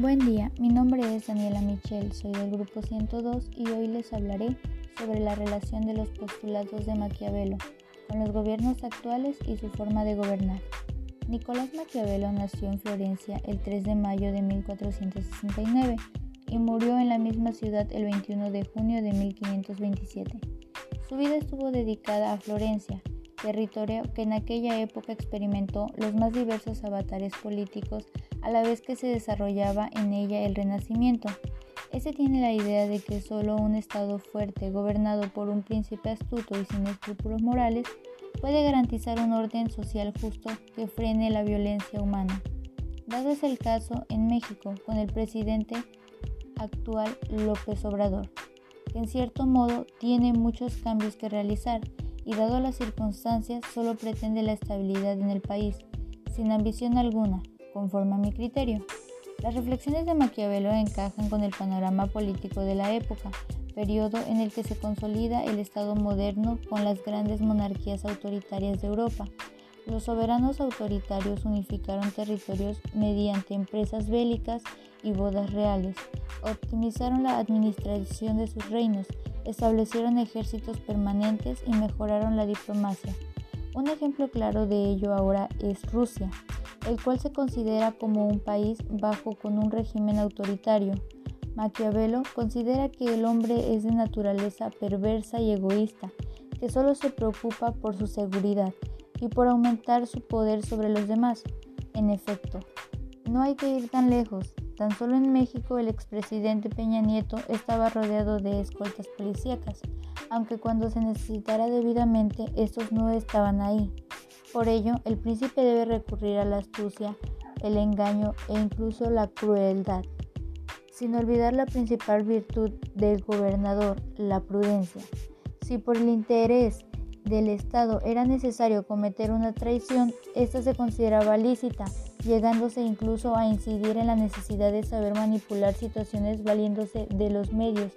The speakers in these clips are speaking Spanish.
Buen día, mi nombre es Daniela Michel, soy del grupo 102 y hoy les hablaré sobre la relación de los postulados de Maquiavelo con los gobiernos actuales y su forma de gobernar. Nicolás Maquiavelo nació en Florencia el 3 de mayo de 1469 y murió en la misma ciudad el 21 de junio de 1527. Su vida estuvo dedicada a Florencia, territorio que en aquella época experimentó los más diversos avatares políticos a la vez que se desarrollaba en ella el Renacimiento. Este tiene la idea de que solo un Estado fuerte, gobernado por un príncipe astuto y sin escrúpulos morales, puede garantizar un orden social justo que frene la violencia humana. Dado es el caso en México con el presidente actual López Obrador, que en cierto modo tiene muchos cambios que realizar y dado las circunstancias solo pretende la estabilidad en el país, sin ambición alguna, conforme a mi criterio. Las reflexiones de Maquiavelo encajan con el panorama político de la época, periodo en el que se consolida el Estado moderno con las grandes monarquías autoritarias de Europa. Los soberanos autoritarios unificaron territorios mediante empresas bélicas y bodas reales, optimizaron la administración de sus reinos, establecieron ejércitos permanentes y mejoraron la diplomacia. Un ejemplo claro de ello ahora es Rusia, el cual se considera como un país bajo con un régimen autoritario. Maquiavelo considera que el hombre es de naturaleza perversa y egoísta, que solo se preocupa por su seguridad y por aumentar su poder sobre los demás. En efecto, no hay que ir tan lejos. Tan solo en México el expresidente Peña Nieto estaba rodeado de escoltas policíacas, aunque cuando se necesitara debidamente estos no estaban ahí. Por ello, el príncipe debe recurrir a la astucia, el engaño e incluso la crueldad, sin olvidar la principal virtud del gobernador, la prudencia. Si por el interés del Estado era necesario cometer una traición, esta se consideraba lícita llegándose incluso a incidir en la necesidad de saber manipular situaciones valiéndose de los medios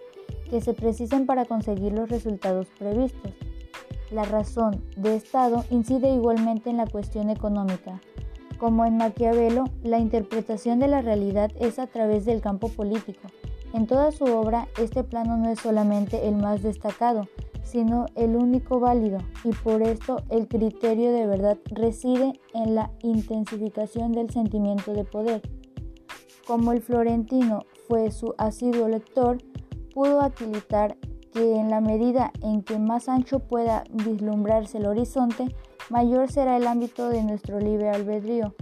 que se precisan para conseguir los resultados previstos. La razón de Estado incide igualmente en la cuestión económica. Como en Maquiavelo, la interpretación de la realidad es a través del campo político. En toda su obra, este plano no es solamente el más destacado, sino el único válido, y por esto el criterio de verdad reside en la intensificación del sentimiento de poder. Como el florentino fue su asiduo lector, pudo acreditar que en la medida en que más ancho pueda vislumbrarse el horizonte, mayor será el ámbito de nuestro libre albedrío.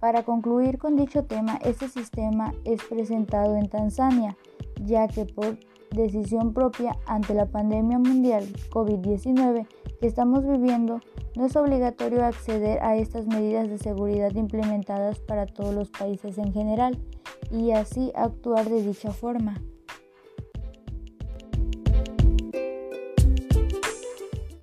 Para concluir con dicho tema, este sistema es presentado en Tanzania, ya que por decisión propia ante la pandemia mundial COVID-19 que estamos viviendo, no es obligatorio acceder a estas medidas de seguridad implementadas para todos los países en general y así actuar de dicha forma.